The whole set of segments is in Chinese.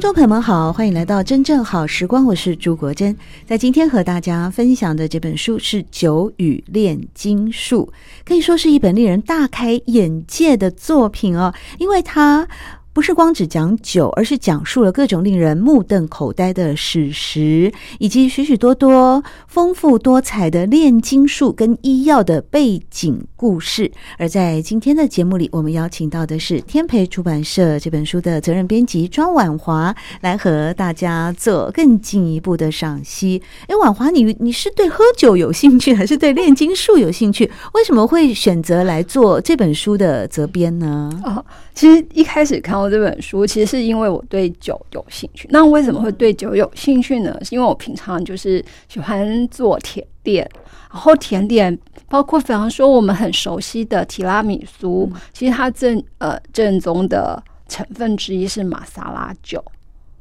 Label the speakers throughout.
Speaker 1: 听众朋友们好，欢迎来到真正好时光，我是朱国珍。在今天和大家分享的这本书是《酒与炼金术》，可以说是一本令人大开眼界的作品哦，因为它。不是光只讲酒，而是讲述了各种令人目瞪口呆的史实，以及许许多多丰富多彩的炼金术跟医药的背景故事。而在今天的节目里，我们邀请到的是天培出版社这本书的责任编辑庄婉华，来和大家做更进一步的赏析。哎，婉华，你你是对喝酒有兴趣，还是对炼金术有兴趣？为什么会选择来做这本书的责编呢？
Speaker 2: 哦，其实一开始看。这本书其实是因为我对酒有兴趣。那为什么会对酒有兴趣呢？是因为我平常就是喜欢做甜点，然后甜点包括比方说我们很熟悉的提拉米苏，其实它正呃正宗的成分之一是马萨拉酒。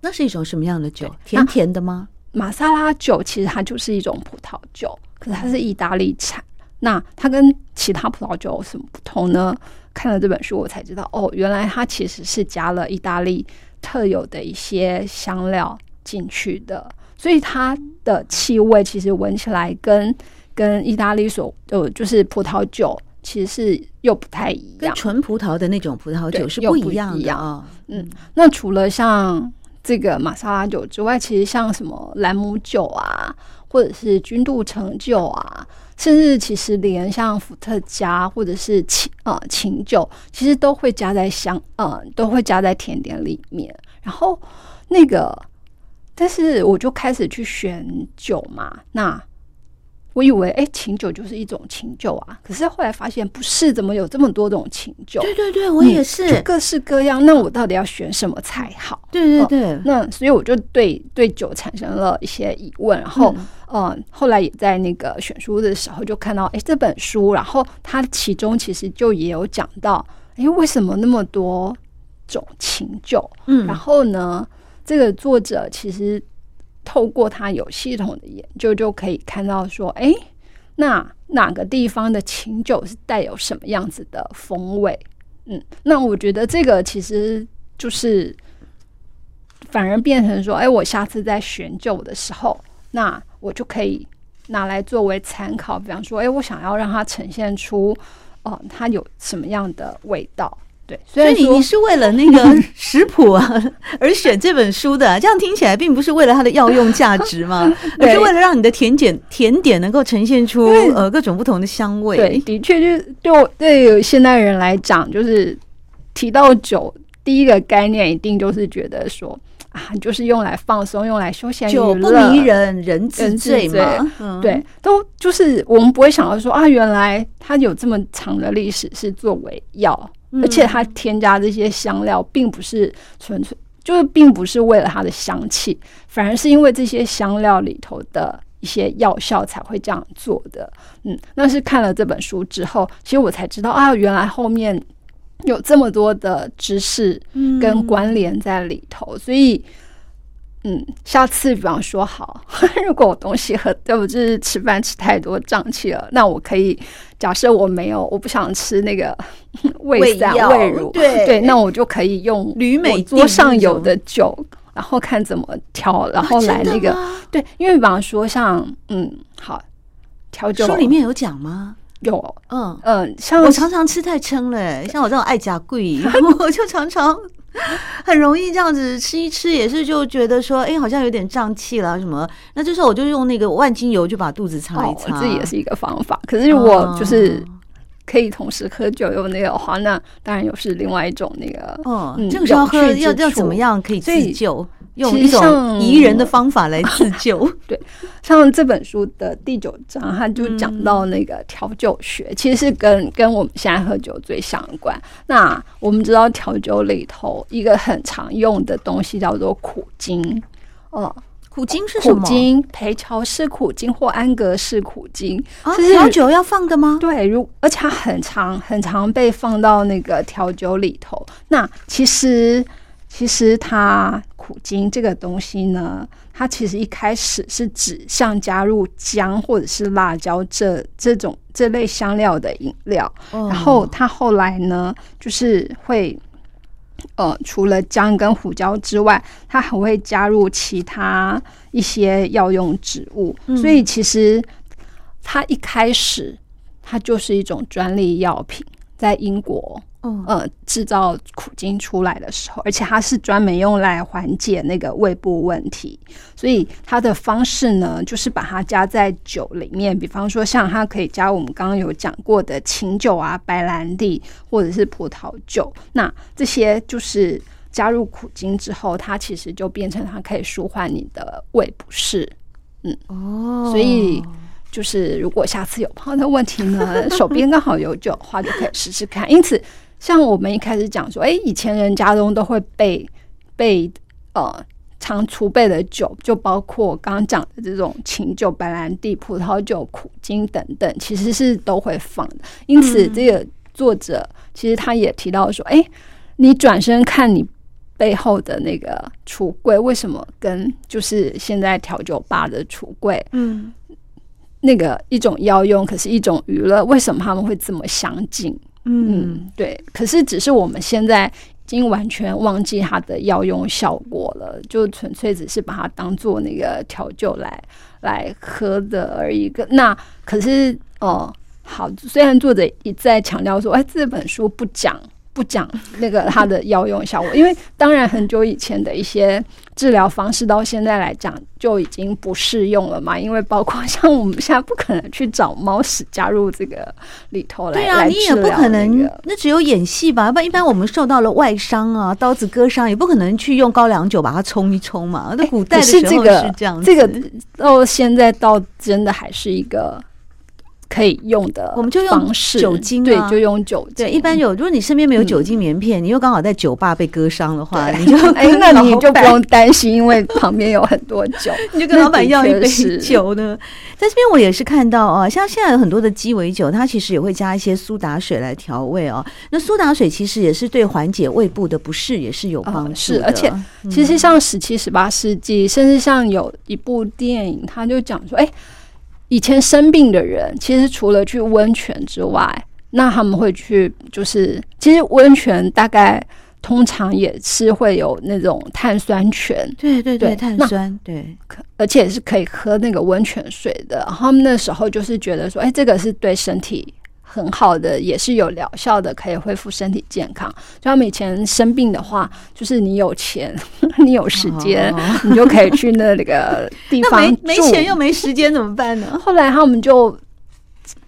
Speaker 1: 那是一种什么样的酒？甜甜的吗？
Speaker 2: 马萨拉酒其实它就是一种葡萄酒，可是它是意大利产。那它跟其他葡萄酒有什么不同呢？看了这本书，我才知道哦，原来它其实是加了意大利特有的一些香料进去的，所以它的气味其实闻起来跟跟意大利所呃就是葡萄酒其实是又不太一样，
Speaker 1: 跟纯葡萄的那种葡萄酒是不一样的啊。
Speaker 2: 嗯，那除了像这个玛莎拉酒之外，其实像什么兰姆酒啊，或者是君度橙酒啊。甚至其实连像伏特加或者是琴呃琴酒，其实都会加在香呃都会加在甜点里面。然后那个，但是我就开始去选酒嘛，那。我以为哎，琴酒就是一种琴酒啊，可是后来发现不是，怎么有这么多种琴酒？
Speaker 1: 对对对，我也是，
Speaker 2: 嗯、各式各样。那我到底要选什么才好？
Speaker 1: 对对对，哦、
Speaker 2: 那所以我就对对酒产生了一些疑问。然后嗯、呃，后来也在那个选书的时候就看到哎这本书，然后它其中其实就也有讲到，哎为什么那么多种琴酒？嗯，然后呢，这个作者其实。透过他有系统的研究，就可以看到说，哎，那哪个地方的琴酒是带有什么样子的风味？嗯，那我觉得这个其实就是反而变成说，哎，我下次在选酒的时候，那我就可以拿来作为参考。比方说，哎，我想要让它呈现出，哦、它有什么样的味道。对，所以
Speaker 1: 你你是为了那个 食谱啊而选这本书的，啊，这样听起来并不是为了它的药用价值嘛？而是为了让你的甜点甜点能够呈现出呃各种不同的香味。
Speaker 2: 对，的确，就是对对现代人来讲，就是提到酒，第一个概念一定就是觉得说啊，就是用来放松、用来休闲，
Speaker 1: 酒不迷人，人自醉嘛。
Speaker 2: 嗯、对，都就是我们不会想到说啊，原来它有这么长的历史是作为药。而且它添加这些香料，并不是纯粹，就是并不是为了它的香气，反而是因为这些香料里头的一些药效才会这样做的。嗯，那是看了这本书之后，其实我才知道啊，原来后面有这么多的知识跟关联在里头，所以。嗯，下次比方说好，如果我东西喝，对不就是吃饭吃太多胀气了，那我可以假设我没有，我不想吃那个 胃散胃乳，对对，那我就可以用旅美桌上有的酒，然后看怎么调，然后来那个对，因为比方说像嗯好调酒，
Speaker 1: 书里面有讲吗？
Speaker 2: 有，
Speaker 1: 嗯嗯，像我常常吃太撑了，像我这种爱甲贵，我就常常。很容易这样子吃一吃，也是就觉得说，哎、欸，好像有点胀气了什么。那这时候我就用那个万金油，就把肚子擦一擦。这、哦、也是一个方法。可是如果就是可以同时喝酒用那个的话，那当然又是另外一种那个。哦，嗯、这个时候喝要要怎么样可以自救？用一种宜人的方法来自救。
Speaker 2: 对，像这本书的第九章，他就讲到那个调酒学，嗯、其实是跟跟我们现在喝酒最相关。那我们知道调酒里头一个很常用的东西叫做苦精，哦。
Speaker 1: 苦精是什么？
Speaker 2: 苦精，培乔式苦精或安格式苦精
Speaker 1: 啊？调酒要放的吗？
Speaker 2: 对，如而且它很常很常被放到那个调酒里头。那其实其实它苦精这个东西呢，它其实一开始是指像加入姜或者是辣椒这这种这类香料的饮料，哦，然后它后来呢，就是会。呃，除了姜跟胡椒之外，它还会加入其他一些药用植物，嗯、所以其实它一开始它就是一种专利药品，在英国。嗯、呃，制造苦精出来的时候，而且它是专门用来缓解那个胃部问题，所以它的方式呢，就是把它加在酒里面，比方说像它可以加我们刚刚有讲过的琴酒啊、白兰地或者是葡萄酒，那这些就是加入苦精之后，它其实就变成它可以舒缓你的胃不适，嗯，哦，所以。就是如果下次有胖的问题呢，手边刚好有酒的话，就可以试试看。因此，像我们一开始讲说，哎、欸，以前人家中都会备备呃常储备的酒，就包括刚刚讲的这种琴酒、白兰地、葡萄酒、苦精等等，其实是都会放的。因此，这个作者其实他也提到说，哎、欸，你转身看你背后的那个橱柜，为什么跟就是现在调酒吧的橱柜，嗯。那个一种药用，可是一种娱乐，为什么他们会这么相近？嗯，嗯，对。可是只是我们现在已经完全忘记它的药用效果了，就纯粹只是把它当做那个调酒来来喝的而已。那可是哦，好，虽然作者一再强调说，哎，这本书不讲。不讲那个它的药用效果，因为当然很久以前的一些治疗方式到现在来讲就已经不适用了嘛。因为包括像我们现在不可能去找猫屎加入这个里头来，
Speaker 1: 对啊，你也不可能，那只有演戏吧？不然一般我们受到了外伤啊，刀子割伤，也不可能去用高粱酒把它冲一冲嘛。那古代的时候是这样子，
Speaker 2: 这个到现在到真的还是一个。可以用的，
Speaker 1: 我们就用酒精，
Speaker 2: 对，就用酒精。
Speaker 1: 对，一般有，如果你身边没有酒精棉片，你又刚好在酒吧被割伤的话，你就
Speaker 2: 哎，那你就不用担心，因为旁边有很多酒，
Speaker 1: 你就跟老板要一杯酒呢。在这边我也是看到啊，像现在有很多的鸡尾酒，它其实也会加一些苏打水来调味哦。那苏打水其实也是对缓解胃部的不适也是有帮助的，
Speaker 2: 而且其实像十七、十八世纪，甚至像有一部电影，他就讲说，哎。以前生病的人，其实除了去温泉之外，那他们会去，就是其实温泉大概通常也是会有那种碳酸泉，
Speaker 1: 对对对，对碳酸对，
Speaker 2: 而且是可以喝那个温泉水的。然后他们那时候就是觉得说，哎，这个是对身体。很好的，也是有疗效的，可以恢复身体健康。就他们以前生病的话，就是你有钱，你有时间，哦、你就可以去那个地方住。
Speaker 1: 没没钱又没时间怎么办呢？
Speaker 2: 后来他们就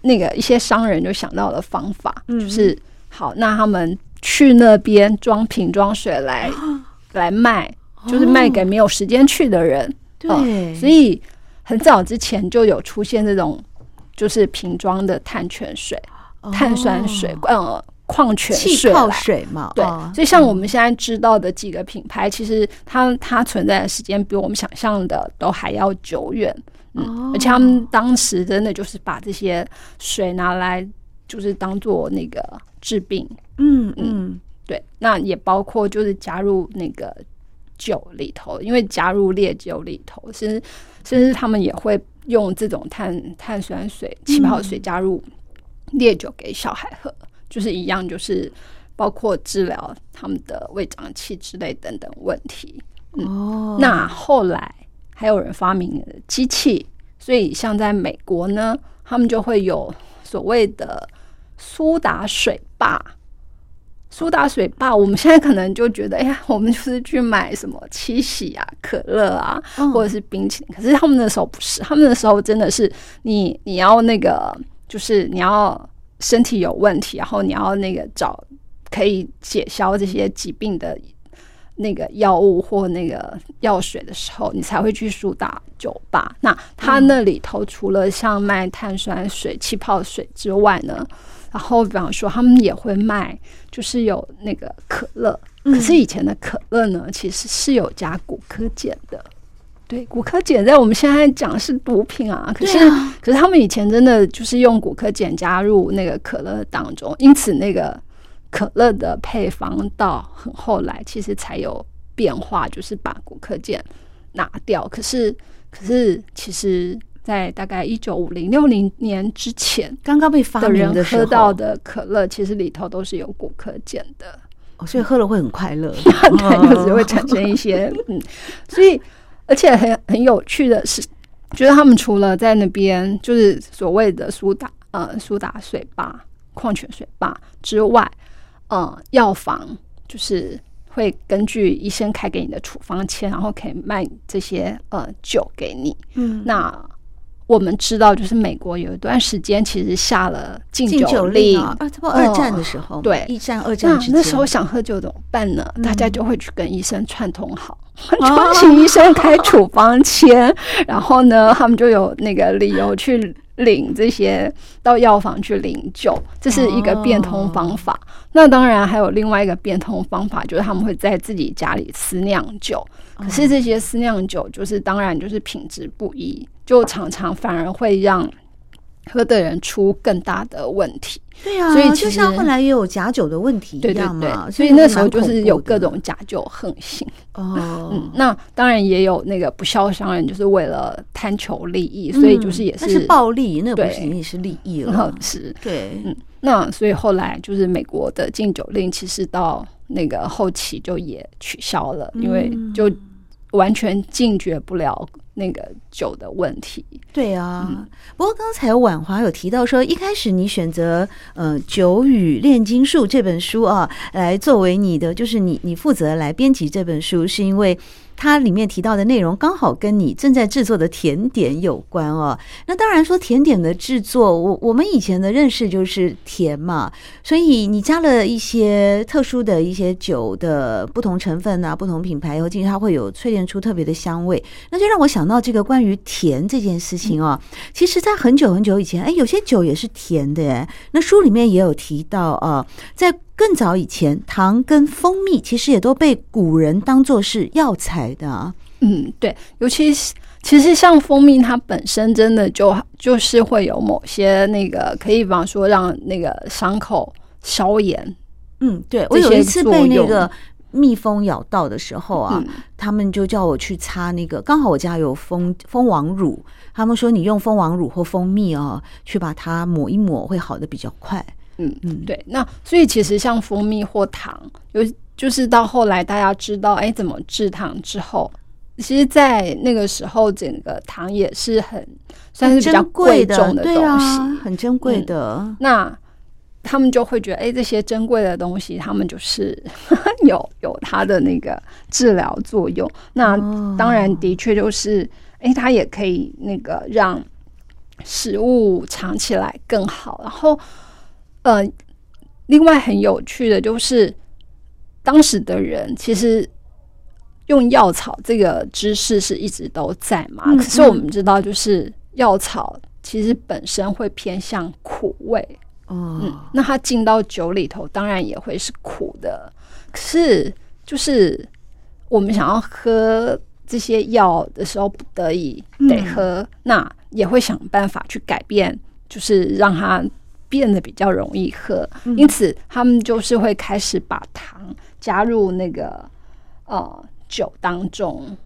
Speaker 2: 那个一些商人就想到了方法，嗯、就是好，那他们去那边装瓶装水来、哦、来卖，就是卖给没有时间去的人。对、哦，所以很早之前就有出现这种。就是瓶装的碳泉水、碳酸水、呃矿泉水、
Speaker 1: 气泡水嘛。
Speaker 2: 对，所以像我们现在知道的几个品牌，其实它它存在的时间比我们想象的都还要久远。嗯，而且他们当时真的就是把这些水拿来，就是当做那个治病。嗯嗯，对。那也包括就是加入那个酒里头，因为加入烈酒里头，其实甚至他们也会。用这种碳碳酸水、气泡水加入烈酒给小孩喝，嗯、就是一样，就是包括治疗他们的胃胀气之类等等问题。嗯、哦，那后来还有人发明了机器，所以像在美国呢，他们就会有所谓的苏打水坝。苏打水吧，我们现在可能就觉得，哎呀，我们就是去买什么七喜啊、可乐啊，或者是冰淇淋。可是他们那时候不是，他们那时候真的是你，你要那个，就是你要身体有问题，然后你要那个找可以解消这些疾病的那个药物或那个药水的时候，你才会去苏打酒吧。那它那里头除了像卖碳酸水、气泡水之外呢，然后比方说他们也会卖，就是有那个可乐。可是以前的可乐呢，其实是有加骨科碱的。对，骨科碱在我们现在讲是毒品啊。可是，可是他们以前真的就是用骨科碱加入那个可乐当中，因此那个。可乐的配方到很后来，其实才有变化，就是把骨科碱拿掉。可是，可是，其实，在大概一九五零六零年之前，
Speaker 1: 刚刚被发明的人，
Speaker 2: 喝到的可乐其实里头都是有骨科碱的，
Speaker 1: 哦，所以喝了会很快乐，
Speaker 2: 对，就是会产生一些嗯，所以而且很很有趣的是，觉得他们除了在那边就是所谓的苏打呃苏打水吧、矿泉水吧之外。呃，药房就是会根据医生开给你的处方签，然后可以卖这些呃酒给你。嗯，那我们知道，就是美国有一段时间其实下了禁酒令
Speaker 1: 啊，这不二战的时候，
Speaker 2: 嗯、对，
Speaker 1: 一战、二战之间，
Speaker 2: 那时候想喝酒怎么办呢？嗯、大家就会去跟医生串通好，就请医生开处方签，哦、然后呢，他们就有那个理由去。领这些到药房去领酒，这是一个变通方法。Oh. 那当然还有另外一个变通方法，就是他们会在自己家里私酿酒。可是这些私酿酒，就是当然就是品质不一，就常常反而会让。喝的人出更大的问题，
Speaker 1: 对啊，所以就像后来也有假酒的问题一样嘛，
Speaker 2: 对对对，所以那时候就是有各种假酒横行
Speaker 1: 哦。
Speaker 2: 嗯，那当然也有那个不肖商人，就是为了贪求利益，所以就是也是
Speaker 1: 暴利，那不仅仅是利益了，
Speaker 2: 是，
Speaker 1: 对，
Speaker 2: 嗯，那所以后来就是美国的禁酒令，其实到那个后期就也取消了，因为就完全禁绝不了。那个酒的问题，
Speaker 1: 对啊。嗯、不过刚才婉华有提到说，一开始你选择呃《酒与炼金术》这本书啊，来作为你的，就是你你负责来编辑这本书，是因为。它里面提到的内容刚好跟你正在制作的甜点有关哦。那当然说甜点的制作，我我们以前的认识就是甜嘛，所以你加了一些特殊的一些酒的不同成分啊，不同品牌以后进去，它会有淬炼出特别的香味。那就让我想到这个关于甜这件事情哦。其实，在很久很久以前，哎，有些酒也是甜的哎。那书里面也有提到啊，在。更早以前，糖跟蜂蜜其实也都被古人当做是药材的啊。
Speaker 2: 嗯，对，尤其是其实像蜂蜜，它本身真的就就是会有某些那个可以，比方说让那个伤口消炎。
Speaker 1: 嗯，对，我有一次被那个蜜蜂咬到的时候啊，嗯、他们就叫我去擦那个，刚好我家有蜂蜂王乳，他们说你用蜂王乳或蜂蜜啊，去把它抹一抹，会好的比较快。
Speaker 2: 嗯嗯，对，那所以其实像蜂蜜或糖，有就是到后来大家知道哎怎么制糖之后，其实，在那个时候，整个糖也是很算是比较贵重的东西，
Speaker 1: 啊，很珍贵的。
Speaker 2: 嗯，那他们就会觉得，哎，这些珍贵的东西，他们就是 有有它的那个治疗作用。那当然，的确就是，哎，它也可以那个让食物尝起来更好，然后。呃，另外很有趣的就是，当时的人其实用药草这个知识是一直都在嘛。嗯嗯，可是我们知道，就是药草其实本身会偏向苦味，哦、嗯，那它进到酒里头，当然也会是苦的。可是，就是我们想要喝这些药的时候，不得已得喝，嗯、那也会想办法去改变，就是让它。变得比较容易喝，因此他们就是会开始把糖加入那个呃酒当中，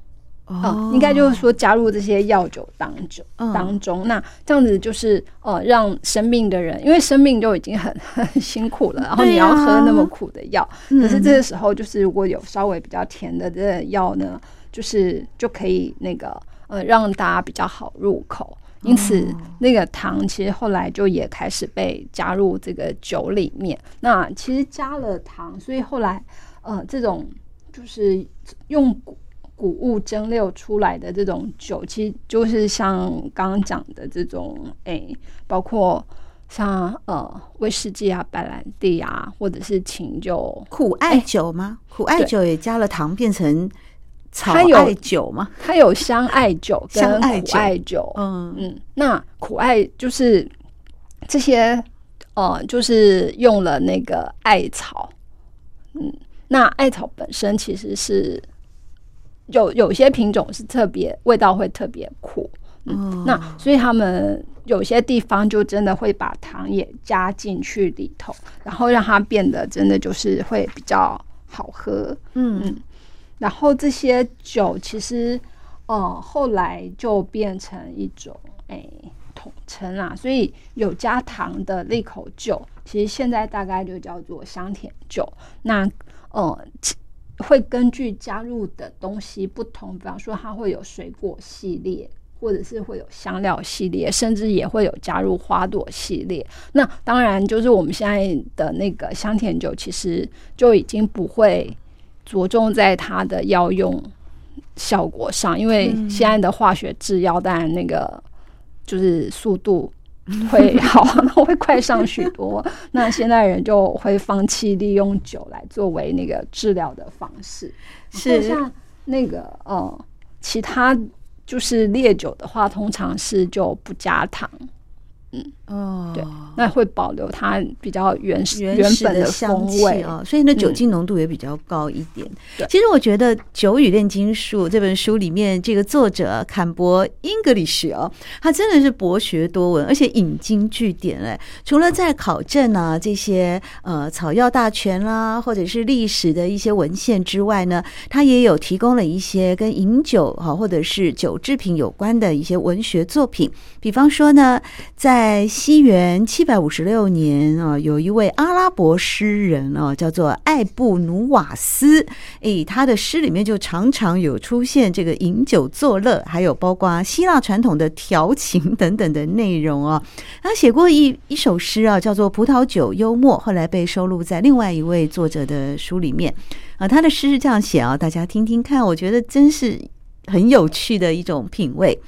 Speaker 2: 哦、呃，应该就是说加入这些药酒当酒当中。嗯、那这样子就是呃让生病的人，因为生病就已经很 很辛苦了，然后你要喝那么苦的药，啊、可是这个时候就是如果有稍微比较甜的这个药呢，就是就可以那个呃让大家比较好入口。因此，那个糖其实后来就也开始被加入这个酒里面。那其实加了糖，所以后来呃，这种就是用谷谷物蒸馏出来的这种酒，其实就是像刚刚讲的这种，哎，包括像呃威士忌啊、白兰地啊，或者是琴酒、
Speaker 1: 苦艾酒吗？苦艾酒也加了糖变成草艾酒吗？
Speaker 2: 它有香艾酒跟苦艾酒。嗯嗯，那苦艾就是这些呃，就是用了那个艾草。嗯，那艾草本身其实是有有些品种是特别味道会特别苦。嗯，那所以他们有些地方就真的会把糖也加进去里头，然后让它变得真的就是会比较好喝。嗯嗯，然后这些酒其实，呃，后来就变成一种诶统称啦。所以有加糖的利口酒，其实现在大概就叫做香甜酒。那呃，会根据加入的东西不同，比方说它会有水果系列。或者是会有香料系列，甚至也会有加入花朵系列。那当然，就是我们现在的那个香甜酒，其实就已经不会着重在它的药用效果上，因为现在的化学制药，当然那个就是速度会好，会快上许多。那现代人就会放弃利用酒来作为那个治疗的方式，是像那个呃其他。就是烈酒的话，通常是就不加糖。嗯。哦，对，那会保留它比较原始原本的香味
Speaker 1: 啊，所以呢酒精浓度也比较高一点。对，其实我觉得《酒与炼金术》这本书里面，这个作者坎伯英格里什哦，他真的是博学多闻，而且引经据典哎。除了在考证啊这些呃草药大全啦，或者是历史的一些文献之外呢，他也有提供了一些跟饮酒哈或者是酒制品有关的一些文学作品，比方说呢，在在西元七百五十六年啊，有一位阿拉伯诗人啊，叫做艾布努瓦斯。诶，他的诗里面就常常有出现这个饮酒作乐，还有包括希腊传统的调情等等的内容啊。他写过一一首诗啊，叫做《葡萄酒幽默》，后来被收录在另外一位作者的书里面啊。他的诗是这样写啊，大家听听看，我觉得真是很有趣的一种品味。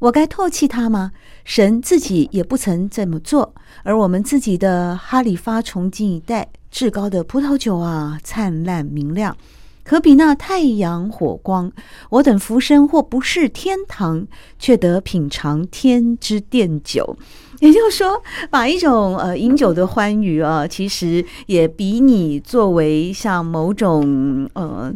Speaker 1: 我该唾弃他吗？神自己也不曾这么做。而我们自己的哈里发从今以待，至高的葡萄酒啊，灿烂明亮，可比那太阳火光。我等浮生或不是天堂，却得品尝天之奠酒。也就是说，把一种呃饮酒的欢愉啊，其实也比拟作为像某种呃。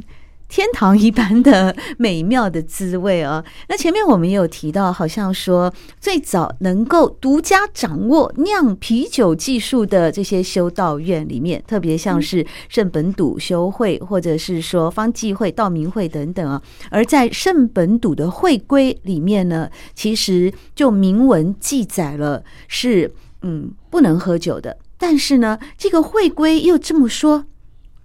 Speaker 1: 天堂一般的美妙的滋味哦！那前面我们也有提到，好像说最早能够独家掌握酿啤酒技术的这些修道院里面，特别像是圣本笃修会，或者是说方济会、道明会等等啊。而在圣本笃的会规里面呢，其实就明文记载了是嗯不能喝酒的。但是呢，这个会规又这么说，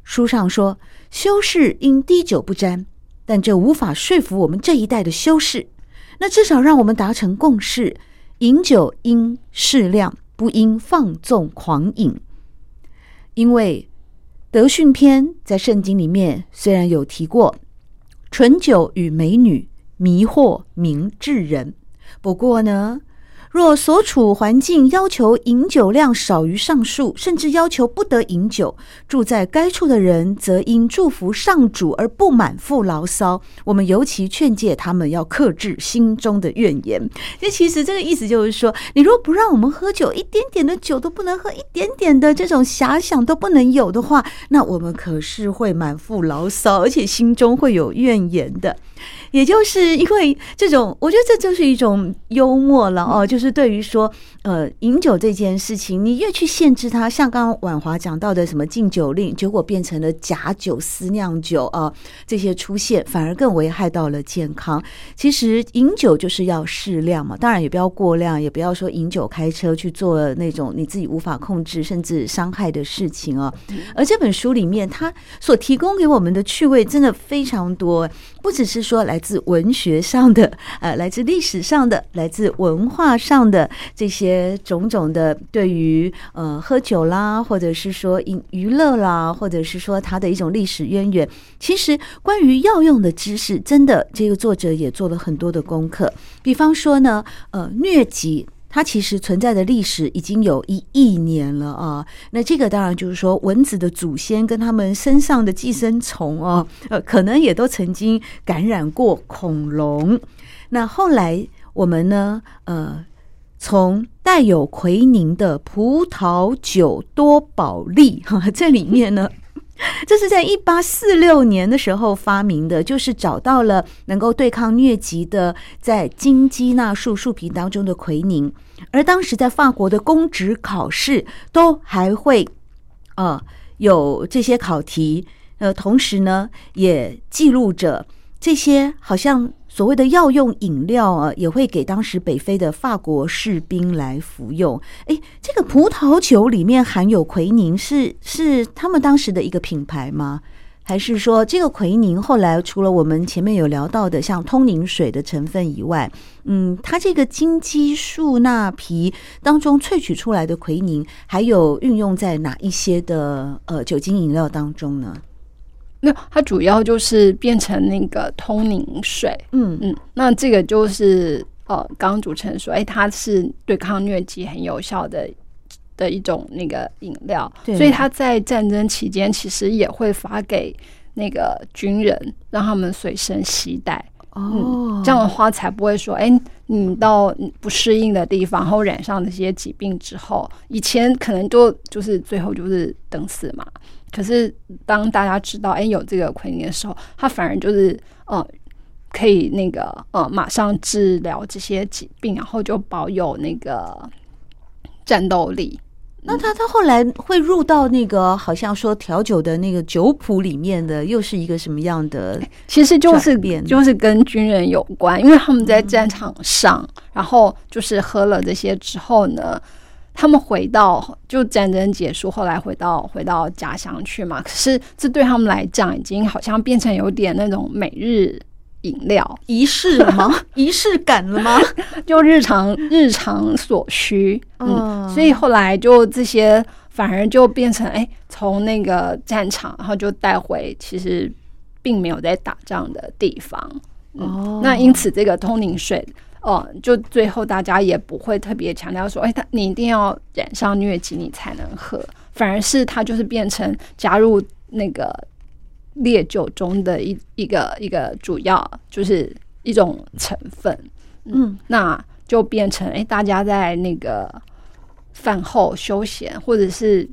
Speaker 1: 书上说。修士应滴酒不沾，但这无法说服我们这一代的修士。那至少让我们达成共识：饮酒应适量，不应放纵狂饮。因为德训篇在圣经里面虽然有提过醇酒与美女迷惑明智人，不过呢。若所处环境要求饮酒量少于上述，甚至要求不得饮酒，住在该处的人则因祝福上主而不满腹牢骚。我们尤其劝诫他们要克制心中的怨言。这其实这个意思就是说，你如果不让我们喝酒，一点点的酒都不能喝，一点点的这种遐想都不能有的话，那我们可是会满腹牢骚，而且心中会有怨言的。也就是因为这种，我觉得这就是一种幽默了哦。就是对于说，呃，饮酒这件事情，你越去限制它，像刚刚婉华讲到的什么禁酒令，结果变成了假酒、私酿酒啊，这些出现，反而更危害到了健康。其实饮酒就是要适量嘛，当然也不要过量，也不要说饮酒开车去做那种你自己无法控制甚至伤害的事情啊。而这本书里面，它所提供给我们的趣味真的非常多，不只是说来。自文学上的，呃，来自历史上的，来自文化上的这些种种的，对于呃喝酒啦，或者是说娱娱乐啦，或者是说它的一种历史渊源，其实关于药用的知识，真的这个作者也做了很多的功课。比方说呢，呃，疟疾它其实存在的历史已经有一亿年了啊。那这个当然就是说，蚊子的祖先跟他们身上的寄生虫哦，呃，可能也都曾经感染过恐龙。那后来我们呢，呃，从带有奎宁的葡萄酒多宝莉哈，这里面呢。这是在一八四六年的时候发明的，就是找到了能够对抗疟疾的在金鸡纳树树皮当中的奎宁，而当时在法国的公职考试都还会，呃，有这些考题，呃，同时呢也记录着这些好像。所谓的药用饮料啊，也会给当时北非的法国士兵来服用。哎，这个葡萄酒里面含有奎宁，是是他们当时的一个品牌吗？还是说这个奎宁后来除了我们前面有聊到的像通宁水的成分以外，嗯，它这个金鸡树纳皮当中萃取出来的奎宁，还有运用在哪一些的呃酒精饮料当中呢？
Speaker 2: 没有，它主要就是变成那个通宁水。嗯嗯，那这个就是呃，刚刚主持人说，哎，它是对抗疟疾很有效的的一种那个饮料。对，所以它在战争期间其实也会发给那个军人，让他们随身携带。哦、嗯，这样的话才不会说，哎，你到不适应的地方，然后染上那些疾病之后，以前可能就就是最后就是等死嘛。可是，当大家知道哎有这个奎宁的时候，他反而就是呃可以那个呃马上治疗这些疾病，然后就保有那个战斗力。
Speaker 1: 那他他后来会入到那个好像说调酒的那个酒谱里面的，又是一个什么样的？
Speaker 2: 其实就是就是跟军人有关，因为他们在战场上，嗯、然后就是喝了这些之后呢。他们回到就战争结束，后来回到回到家乡去嘛。可是这对他们来讲，已经好像变成有点那种每日饮料
Speaker 1: 仪式了吗？仪式感了吗？
Speaker 2: 就日常日常所需。嗯，所以后来就这些反而就变成哎，从那个战场，然后就带回其实并没有在打仗的地方。嗯、哦，那因此这个通灵水。哦，就最后大家也不会特别强调说，哎，他你一定要染上疟疾你才能喝，反而是它就是变成加入那个烈酒中的一一个一个主要就是一种成分，嗯，那就变成哎，大家在那个饭后休闲，或者是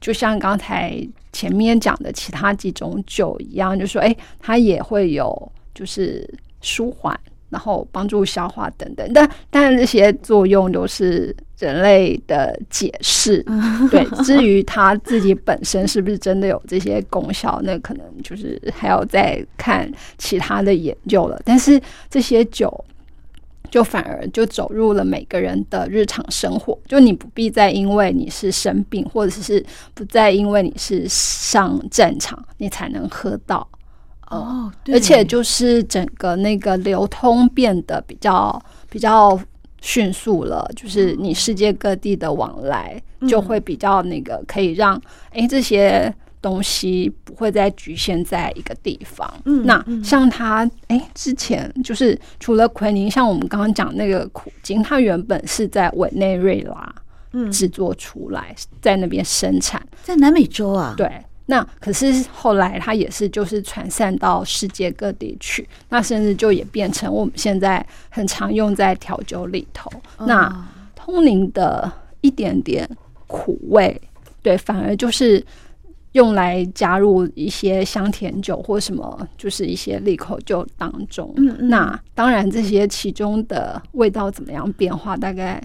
Speaker 2: 就像刚才前面讲的其他几种酒一样，就说哎，它也会有就是舒缓。然后帮助消化等等，但但是这些作用都是人类的解释。对，至于它自己本身是不是真的有这些功效，那可能就是还要再看其他的研究了。但是这些酒就反而就走入了每个人的日常生活，就你不必再因为你是生病，或者是不再因为你是上战场，你才能喝到。哦，而且就是整个那个流通变得比较比较迅速了，就是你世界各地的往来就会比较那个，可以让哎、嗯、这些东西不会再局限在一个地方。嗯，那像他哎之前就是除了奎宁，像我们刚刚讲那个苦精，它原本是在委内瑞拉嗯。制作出来，在那边生产，
Speaker 1: 在南美洲啊，
Speaker 2: 对。那可是后来，它也是就是传散到世界各地去，那甚至就也变成我们现在很常用在调酒里头。哦、那通灵的一点点苦味，对，反而就是用来加入一些香甜酒或什么，就是一些利口酒当中。嗯嗯，那当然，这些其中的味道怎么样变化，大概。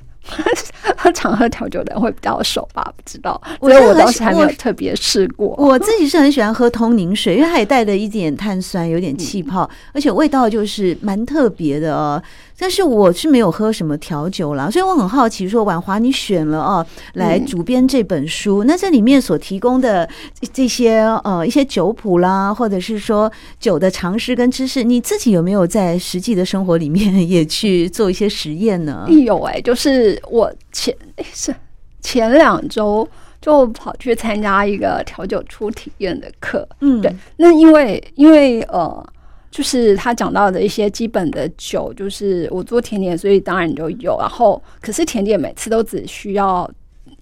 Speaker 2: 常喝调酒的人会比较熟吧，不知道，所以我倒是还没有特别试过。
Speaker 1: 我，我自己是很喜欢喝通宁水，因为它也带了一点碳酸，有点气泡，嗯、而且味道就是蛮特别的哦。但是我是没有喝什么调酒啦，所以我很好奇，说婉华你选了哦来主编这本书，嗯、那这里面所提供的这些呃一些酒谱啦，或者是说酒的常识跟知识，你自己有没有在实际的生活里面也去做一些实验呢？
Speaker 2: 有 哎、欸，就是我前是前两周就跑去参加一个调酒初体验的课，嗯，对，那因为因为呃。就是他讲到的一些基本的酒，就是我做甜点，所以当然就有。然后，可是甜点每次都只需要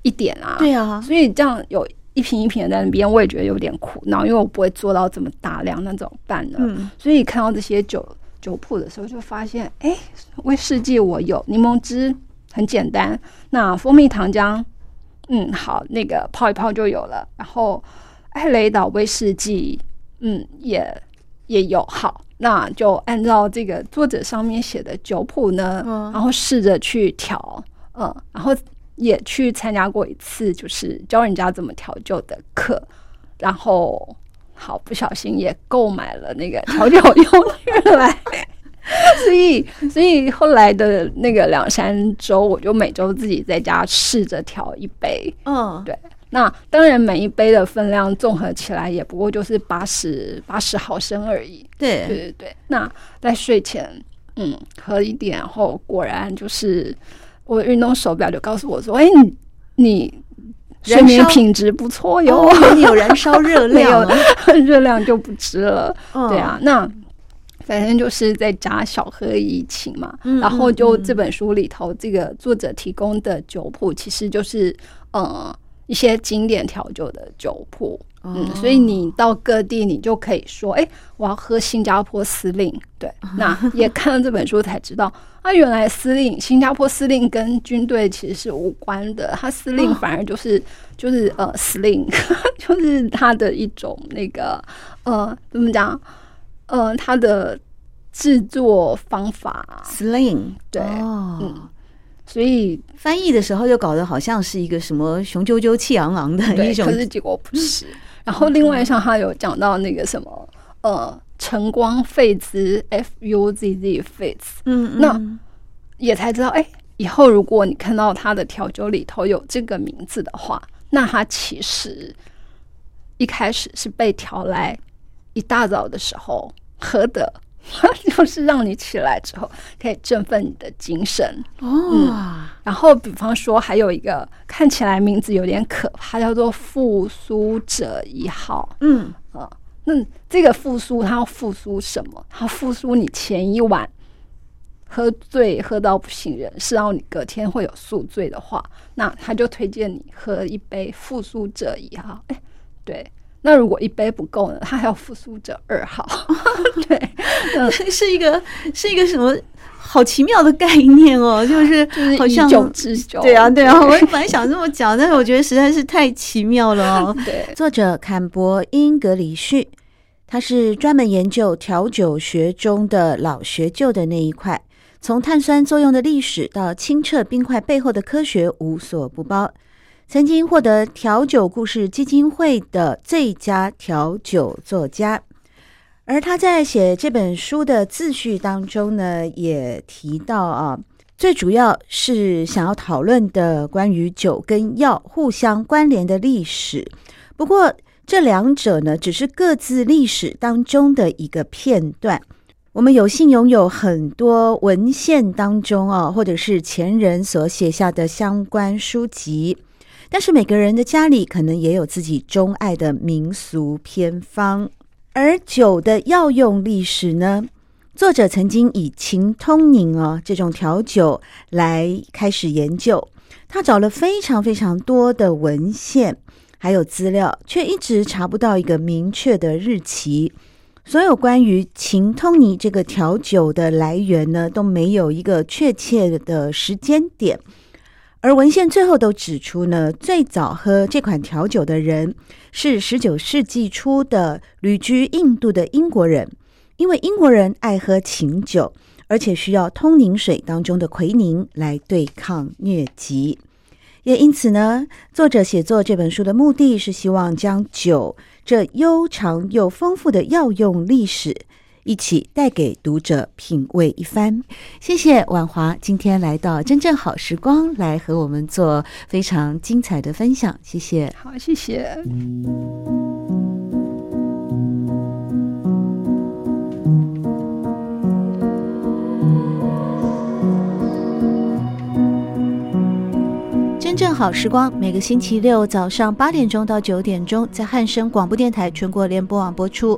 Speaker 2: 一点啊，
Speaker 1: 对啊，
Speaker 2: 所以这样有一瓶一瓶的在那边，我也觉得有点苦恼，因为我不会做到这么大量，那怎么办呢？嗯，所以看到这些酒酒谱的时候，就发现，哎，威士忌我有，柠檬汁很简单，那蜂蜜糖浆，嗯，好，那个泡一泡就有了。然后艾雷岛威士忌，嗯，也也有，好，那就按照这个作者上面写的酒谱呢，嗯，然后试着去调，嗯，然后也去参加过一次，就是教人家怎么调酒的课，然后好不小心也购买了那个调酒用具来。所以，所以后来的那个两三周，我就每周自己在家试着调一杯。嗯，对。那当然，每一杯的分量综合起来也不过就是八十八十毫升而已。
Speaker 1: 对，
Speaker 2: 对对对。那在睡前，嗯，喝一点，然后果然就是我的运动手表就告诉我说：“哎、欸，你你睡眠品质不错哟，
Speaker 1: 哦、你有燃烧热量
Speaker 2: 热量就不值了。嗯”对啊，那。反正就是在家小喝怡情嘛，嗯、然后就这本书里头，这个作者提供的酒谱，其实就是呃一些经典调酒的酒谱，哦、嗯，所以你到各地，你就可以说，哎，我要喝新加坡司令，对，那也看了这本书才知道，啊，原来司令新加坡司令跟军队其实是无关的，他司令反而就是、哦、就是呃司令，就是他的一种那个呃怎么讲？呃，他的制作方法
Speaker 1: ，Sling，
Speaker 2: 对，哦、嗯，所以
Speaker 1: 翻译的时候就搞得好像是一个什么雄赳赳、气昂昂的一种，
Speaker 2: 可是结果不是。嗯、然后另外像他有讲到那个什么，呃，晨光费兹 F U Z Z Fitz，嗯，嗯，那也才知道，哎，以后如果你看到他的调酒里头有这个名字的话，那他其实一开始是被调来。一大早的时候喝的，就是让你起来之后可以振奋你的精神哦、嗯。然后，比方说还有一个看起来名字有点可怕，叫做复苏者一号。嗯啊，那这个复苏，它要复苏什么？它复苏你前一晚喝醉喝到不省人事，然后你隔天会有宿醉的话，那他就推荐你喝一杯复苏者一号。哎，对。那如果一杯不够呢？他还要复苏者二号，对，嗯，
Speaker 1: 是一个是一个什么好奇妙的概念哦，就是就是好像
Speaker 2: 酒之酒，
Speaker 1: 对啊对啊，我本来想这么讲，但是我觉得实在是太奇妙了哦。
Speaker 2: 对，
Speaker 1: 作者坎伯英格里旭，他是专门研究调酒学中的老学究的那一块，从碳酸作用的历史到清澈冰块背后的科学，无所不包。曾经获得调酒故事基金会的最佳调酒作家，而他在写这本书的自序当中呢，也提到啊，最主要是想要讨论的关于酒跟药互相关联的历史。不过这两者呢，只是各自历史当中的一个片段。我们有幸拥有很多文献当中啊，或者是前人所写下的相关书籍。但是每个人的家里可能也有自己钟爱的民俗偏方，而酒的药用历史呢？作者曾经以琴通宁哦这种调酒来开始研究，他找了非常非常多的文献还有资料，却一直查不到一个明确的日期。所有关于琴通宁这个调酒的来源呢，都没有一个确切的时间点。而文献最后都指出呢，最早喝这款调酒的人是十九世纪初的旅居印度的英国人，因为英国人爱喝琴酒，而且需要通宁水当中的奎宁来对抗疟疾。也因此呢，作者写作这本书的目的是希望将酒这悠长又丰富的药用历史。一起带给读者品味一番。谢谢婉华今天来到真正好时光，来和我们做非常精彩的分享。谢谢，
Speaker 2: 好，谢谢。
Speaker 1: 真正好时光，每个星期六早上八点钟到九点钟，在汉声广播电台全国联播网播出。